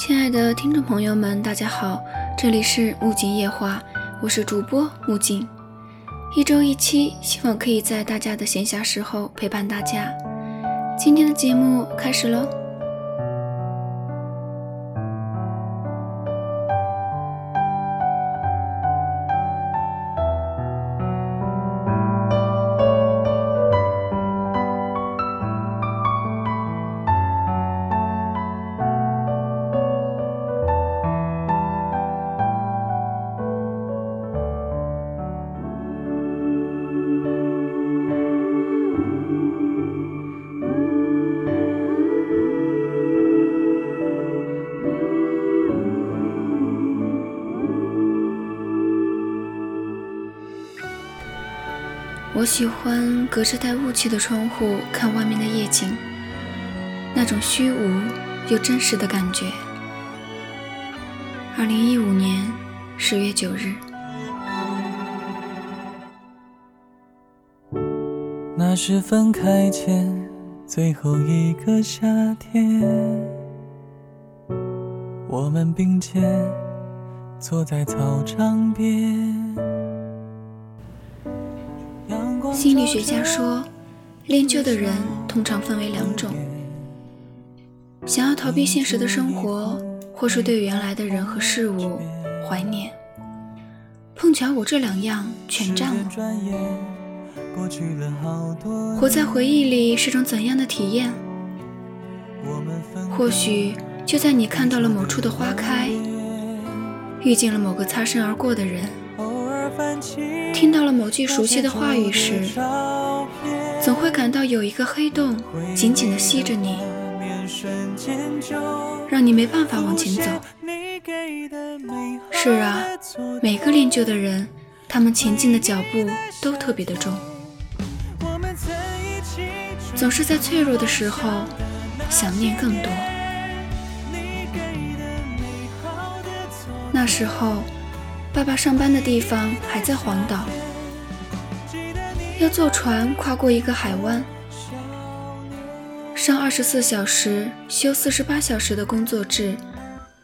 亲爱的听众朋友们，大家好，这里是木槿夜话，我是主播木槿，一周一期，希望可以在大家的闲暇时候陪伴大家。今天的节目开始喽。我喜欢隔着带雾气的窗户看外面的夜景，那种虚无又真实的感觉。二零一五年十月九日，那是分开前最后一个夏天，我们并肩坐在操场边。心理学家说，恋旧的人通常分为两种：想要逃避现实的生活，或是对原来的人和事物怀念。碰巧我这两样全占了。活在回忆里是种怎样的体验？或许就在你看到了某处的花开，遇见了某个擦身而过的人。听到了某句熟悉的话语时，总会感到有一个黑洞紧紧地吸着你，让你没办法往前走。是啊，每个恋旧的人，他们前进的脚步都特别的重，总是在脆弱的时候想念更多。那时候。爸爸上班的地方还在黄岛，要坐船跨过一个海湾，上二十四小时休四十八小时的工作制，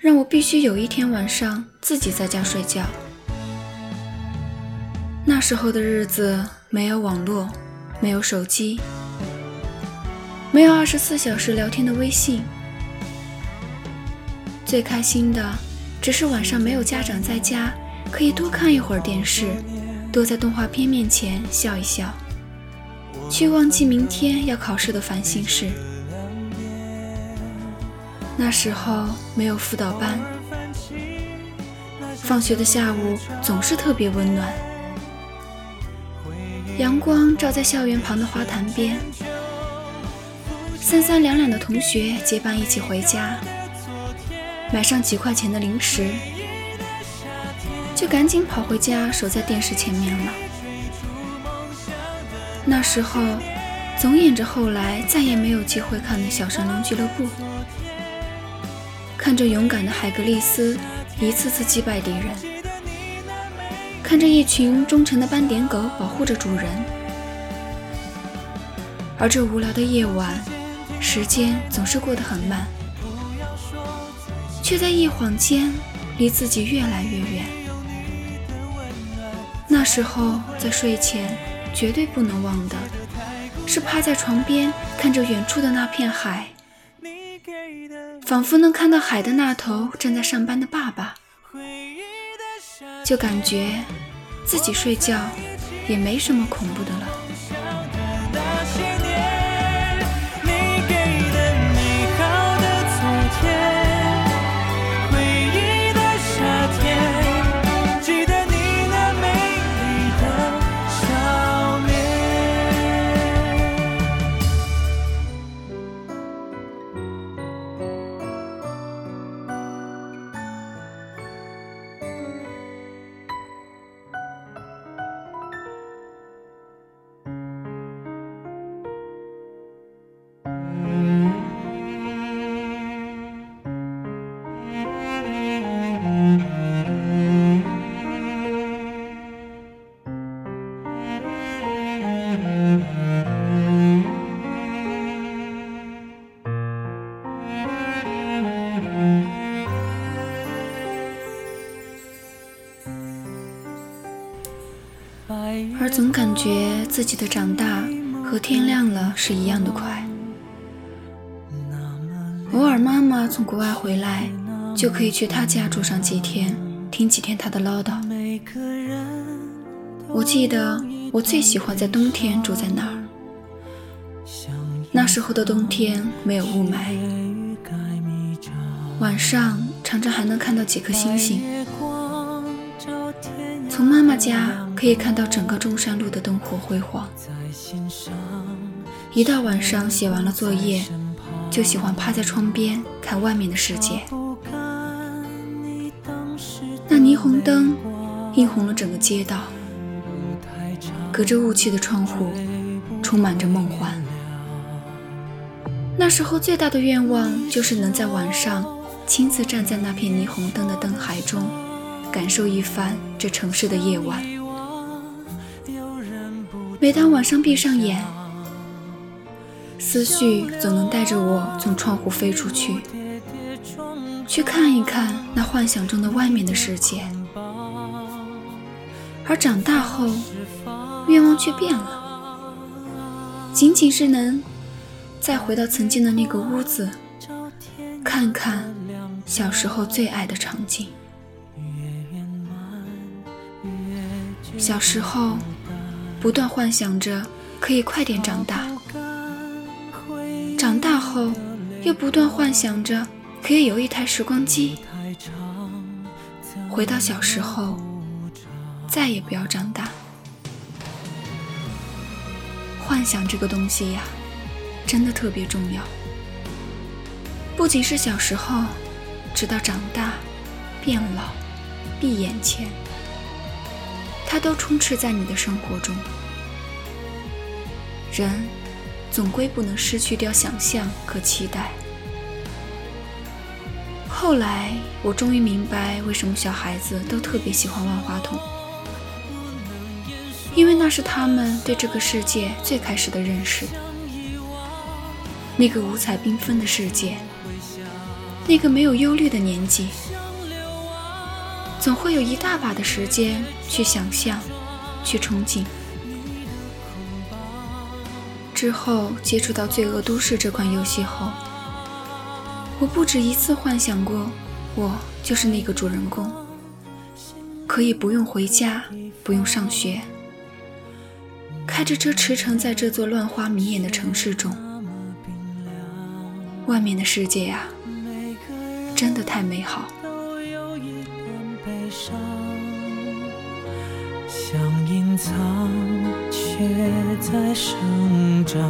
让我必须有一天晚上自己在家睡觉。那时候的日子没有网络，没有手机，没有二十四小时聊天的微信，最开心的只是晚上没有家长在家。可以多看一会儿电视，多在动画片面前笑一笑，去忘记明天要考试的烦心事。那时候没有辅导班，放学的下午总是特别温暖，阳光照在校园旁的花坛边，三三两两的同学结伴一起回家，买上几块钱的零食。就赶紧跑回家，守在电视前面了。那时候，总演着后来再也没有机会看的小神龙俱乐部，看着勇敢的海格力斯一次次击败敌人，看着一群忠诚的斑点狗保护着主人。而这无聊的夜晚，时间总是过得很慢，却在一晃间离自己越来越远。那时候在睡前绝对不能忘的，是趴在床边看着远处的那片海，仿佛能看到海的那头正在上班的爸爸，就感觉自己睡觉也没什么恐怖的了。感觉自己的长大和天亮了是一样的快。偶尔妈妈从国外回来，就可以去她家住上几天，听几天她的唠叨。我记得我最喜欢在冬天住在那儿，那时候的冬天没有雾霾，晚上常常还能看到几颗星星。从妈妈家可以看到整个中山路的灯火辉煌。一到晚上写完了作业，就喜欢趴在窗边看外面的世界。那霓虹灯映红了整个街道，隔着雾气的窗户充满着梦幻。那时候最大的愿望就是能在晚上亲自站在那片霓虹灯的灯海中。感受一番这城市的夜晚。每当晚上闭上眼，思绪总能带着我从窗户飞出去，去看一看那幻想中的外面的世界。而长大后，愿望却变了，仅仅是能再回到曾经的那个屋子，看看小时候最爱的场景。小时候，不断幻想着可以快点长大；长大后，又不断幻想着可以有一台时光机，回到小时候，再也不要长大。幻想这个东西呀，真的特别重要。不仅是小时候，直到长大、变老、闭眼前。它都充斥在你的生活中。人总归不能失去掉想象和期待。后来，我终于明白为什么小孩子都特别喜欢万花筒，因为那是他们对这个世界最开始的认识。那个五彩缤纷的世界，那个没有忧虑的年纪。总会有一大把的时间去想象，去憧憬。之后接触到《罪恶都市》这款游戏后，我不止一次幻想过，我就是那个主人公，可以不用回家，不用上学，开着车驰骋在这座乱花迷眼的城市中。外面的世界呀，真的太美好。想隐藏，却在生长。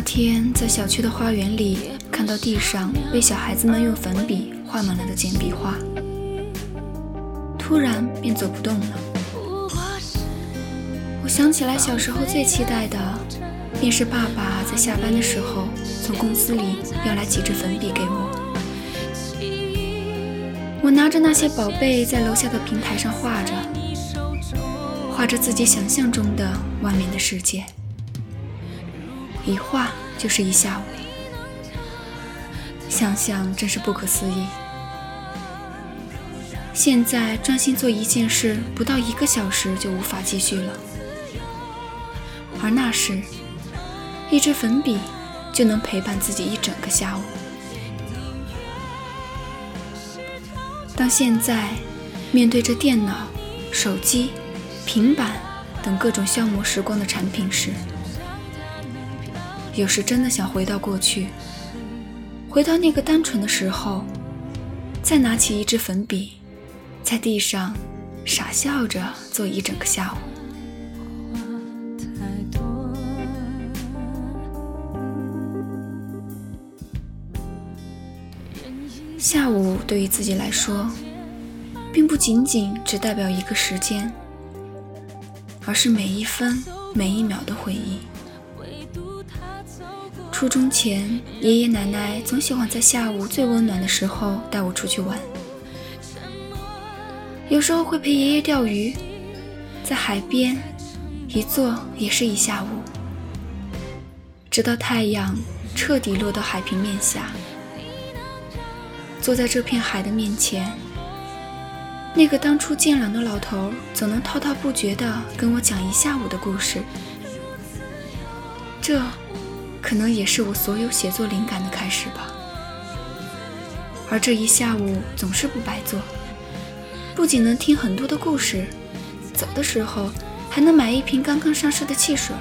那天在小区的花园里，看到地上被小孩子们用粉笔画满了的简笔画，突然便走不动了。我想起来小时候最期待的，便是爸爸在下班的时候从公司里要来几支粉笔给我。我拿着那些宝贝在楼下的平台上画着，画着自己想象中的外面的世界。一画就是一下午，想想真是不可思议。现在专心做一件事，不到一个小时就无法继续了，而那时，一支粉笔就能陪伴自己一整个下午。当现在面对着电脑、手机、平板、等各种消磨时光的产品时，有时真的想回到过去，回到那个单纯的时候，再拿起一支粉笔，在地上傻笑着坐一整个下午。下午对于自己来说，并不仅仅只代表一个时间，而是每一分每一秒的回忆。初中前，爷爷奶奶总喜欢在下午最温暖的时候带我出去玩。有时候会陪爷爷钓鱼，在海边一坐也是一下午，直到太阳彻底落到海平面下。坐在这片海的面前，那个当初健朗的老头总能滔滔不绝地跟我讲一下午的故事。这。可能也是我所有写作灵感的开始吧。而这一下午总是不白做，不仅能听很多的故事，走的时候还能买一瓶刚刚上市的汽水，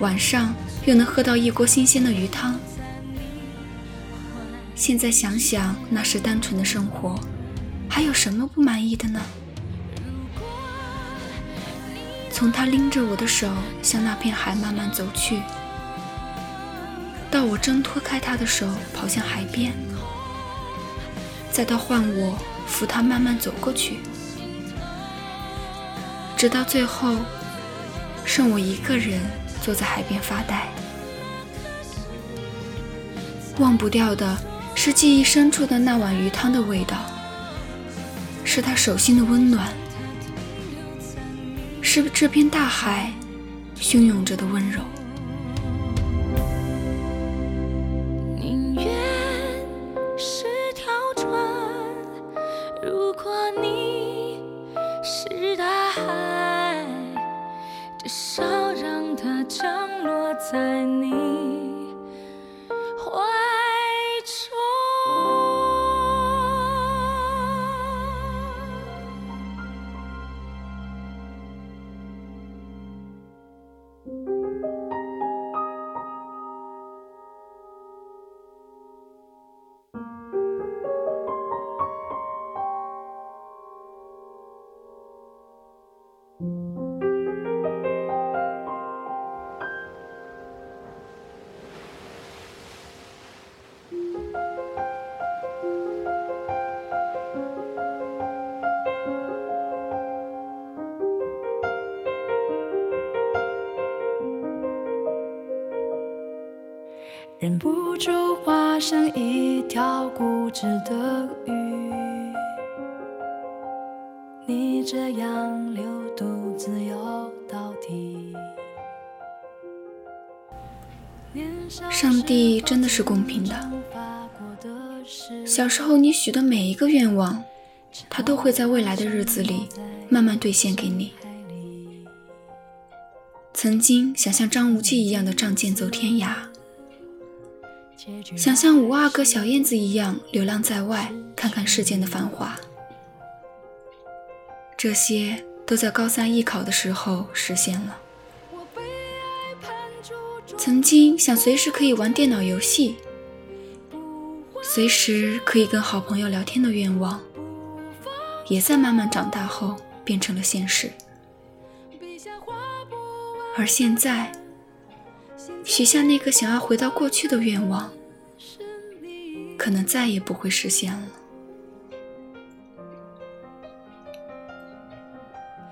晚上又能喝到一锅新鲜的鱼汤。现在想想，那是单纯的生活，还有什么不满意的呢？从他拎着我的手向那片海慢慢走去，到我挣脱开他的手跑向海边，再到换我扶他慢慢走过去，直到最后剩我一个人坐在海边发呆。忘不掉的是记忆深处的那碗鱼汤的味道，是他手心的温暖。是这片大海汹涌着的温柔。宁愿是条船，如果你是大海，至少让它降落在你。一条固执的鱼，你这样流独自游到底。上帝真的是公平的。小时候你许的每一个愿望，他都会在未来的日子里慢慢兑现给你。曾经想像张无忌一样的仗剑走天涯。想像五阿哥小燕子一样流浪在外，看看世间的繁华。这些都在高三艺考的时候实现了。曾经想随时可以玩电脑游戏，随时可以跟好朋友聊天的愿望，也在慢慢长大后变成了现实。而现在。许下那个想要回到过去的愿望，可能再也不会实现了。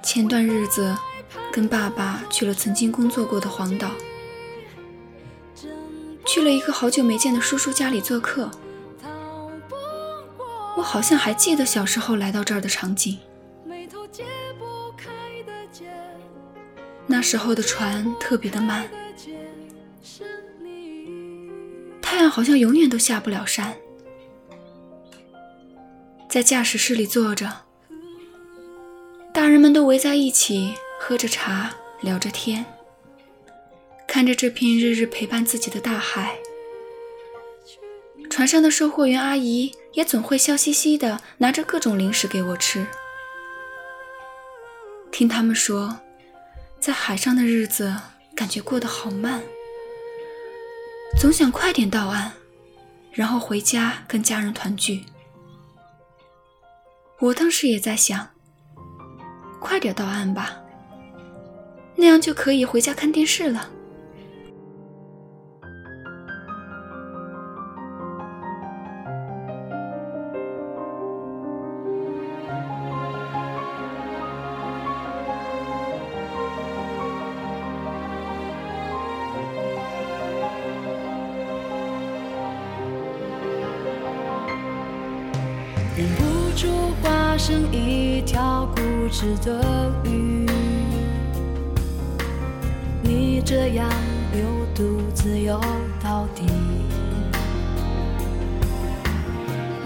前段日子，跟爸爸去了曾经工作过的黄岛，去了一个好久没见的叔叔家里做客。我好像还记得小时候来到这儿的场景，那时候的船特别的慢。但好像永远都下不了山，在驾驶室里坐着，大人们都围在一起喝着茶，聊着天，看着这片日日陪伴自己的大海。船上的售货员阿姨也总会笑嘻嘻的拿着各种零食给我吃。听他们说，在海上的日子感觉过得好慢，总想快点到岸，然后回家跟家人团聚。我当时也在想，快点到岸吧，那样就可以回家看电视了。忍不住化身一条固执的鱼，你这样流独自游到底。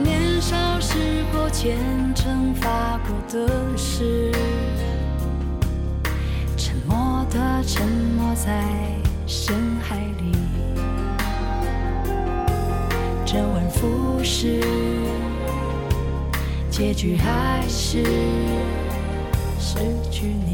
年少时候虔诚发过的誓，沉默的沉没在深海里，周而复始。结局还是失去你。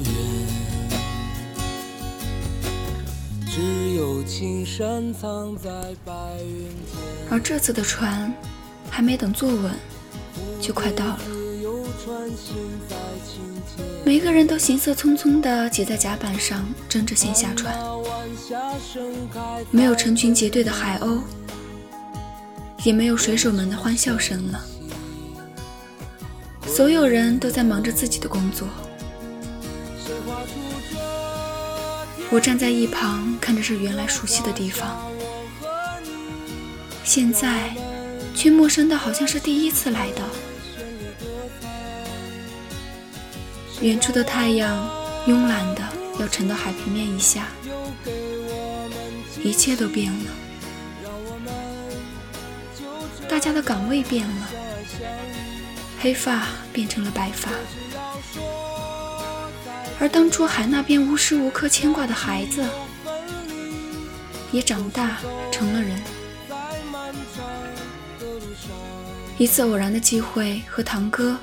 而这次的船还没等坐稳，就快到了。每个人都行色匆匆地挤在甲板上，争着先下船。没有成群结队的海鸥，也没有水手们的欢笑声了。所有人都在忙着自己的工作。我站在一旁，看着这原来熟悉的地方，现在却陌生的好像是第一次来的。远处的太阳慵懒的要沉到海平面以下，一切都变了，大家的岗位变了，黑发变成了白发，而当初海那边无时无刻牵挂的孩子，也长大成了人。一次偶然的机会，和堂哥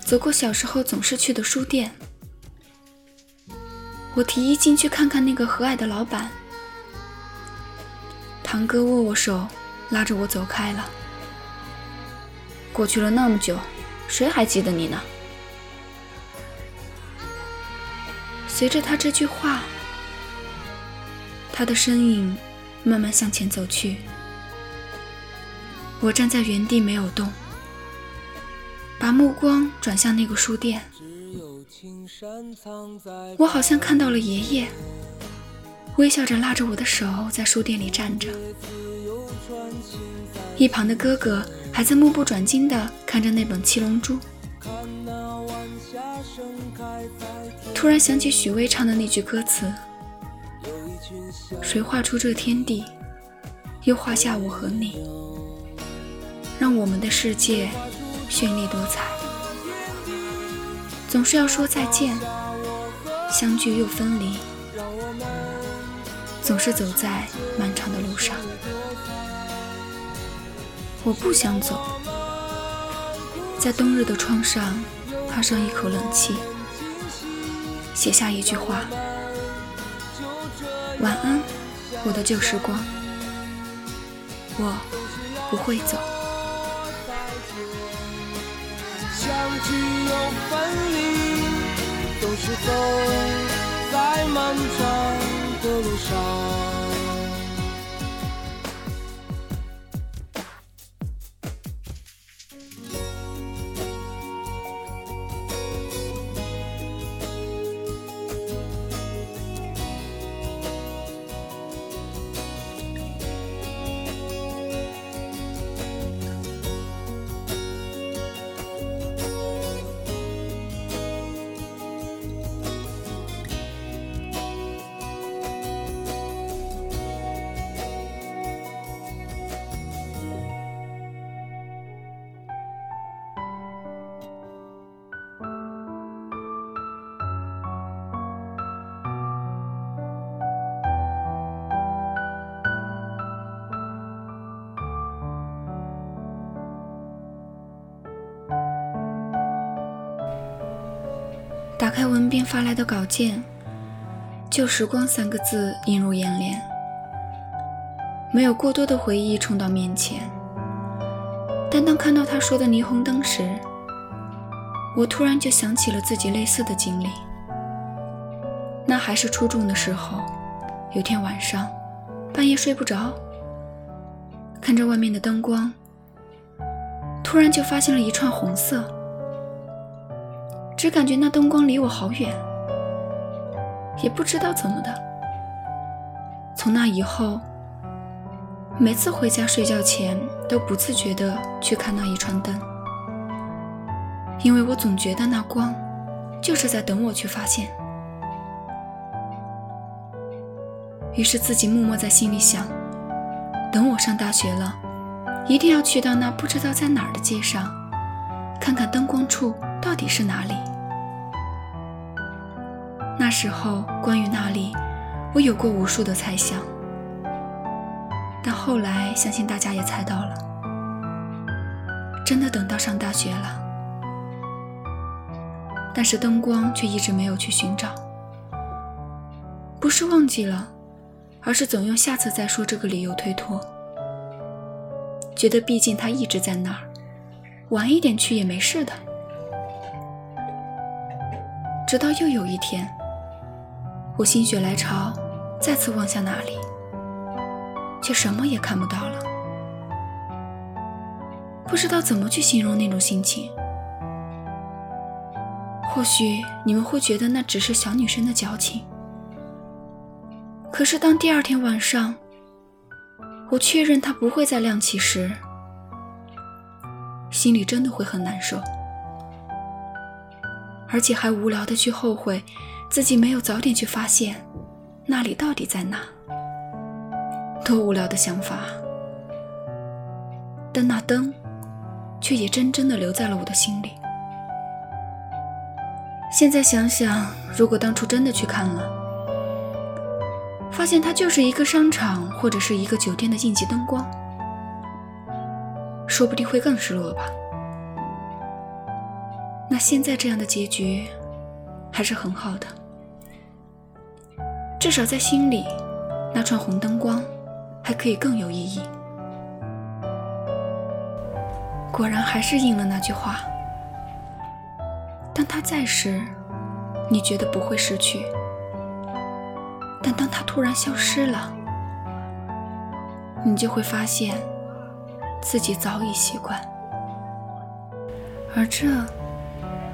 走过小时候总是去的书店。我提议进去看看那个和蔼的老板。堂哥握握手，拉着我走开了。过去了那么久，谁还记得你呢？随着他这句话，他的身影慢慢向前走去，我站在原地没有动，把目光转向那个书店。我好像看到了爷爷，微笑着拉着我的手在书店里站着。一旁的哥哥还在目不转睛地看着那本《七龙珠》。突然想起许巍唱的那句歌词。谁画出这天地，又画下我和你，让我们的世界绚丽多彩。总是要说再见，相聚又分离，总是走在漫长的路上。我不想走，在冬日的窗上趴上一口冷气，写下一句话。晚安，我的旧时光。我不会走。相聚又分离，总是走在漫长的路上。开文斌发来的稿件，“旧时光”三个字映入眼帘，没有过多的回忆冲到面前。但当看到他说的霓虹灯时，我突然就想起了自己类似的经历。那还是初中的时候，有天晚上，半夜睡不着，看着外面的灯光，突然就发现了一串红色。只感觉那灯光离我好远，也不知道怎么的。从那以后，每次回家睡觉前都不自觉地去看那一串灯，因为我总觉得那光就是在等我去发现。于是自己默默在心里想：等我上大学了，一定要去到那不知道在哪儿的街上，看看灯光处到底是哪里。时候，关于那里，我有过无数的猜想，但后来相信大家也猜到了，真的等到上大学了，但是灯光却一直没有去寻找，不是忘记了，而是总用下次再说这个理由推脱，觉得毕竟它一直在那儿，晚一点去也没事的，直到又有一天。我心血来潮，再次望向那里，却什么也看不到了。不知道怎么去形容那种心情。或许你们会觉得那只是小女生的矫情，可是当第二天晚上，我确认它不会再亮起时，心里真的会很难受，而且还无聊的去后悔。自己没有早点去发现，那里到底在哪？多无聊的想法！但那灯，却也真真的留在了我的心里。现在想想，如果当初真的去看了，发现它就是一个商场或者是一个酒店的应急灯光，说不定会更失落吧。那现在这样的结局，还是很好的。至少在心里，那串红灯光还可以更有意义。果然还是应了那句话：当他在时，你觉得不会失去；但当他突然消失了，你就会发现自己早已习惯，而这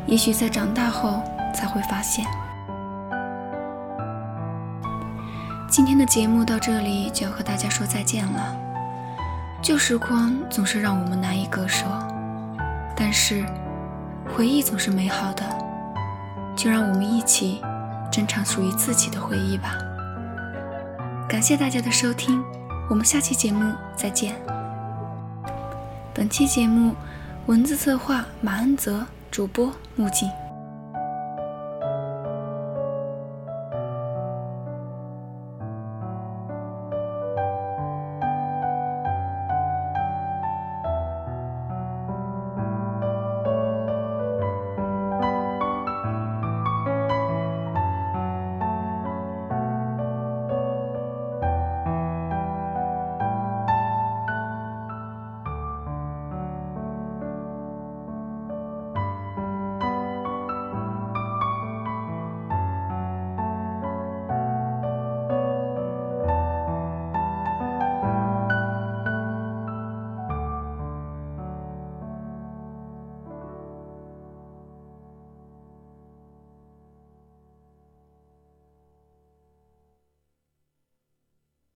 也许在长大后才会发现。今天的节目到这里就要和大家说再见了。旧时光总是让我们难以割舍，但是回忆总是美好的，就让我们一起珍藏属于自己的回忆吧。感谢大家的收听，我们下期节目再见。本期节目文字策划马恩泽，主播木槿。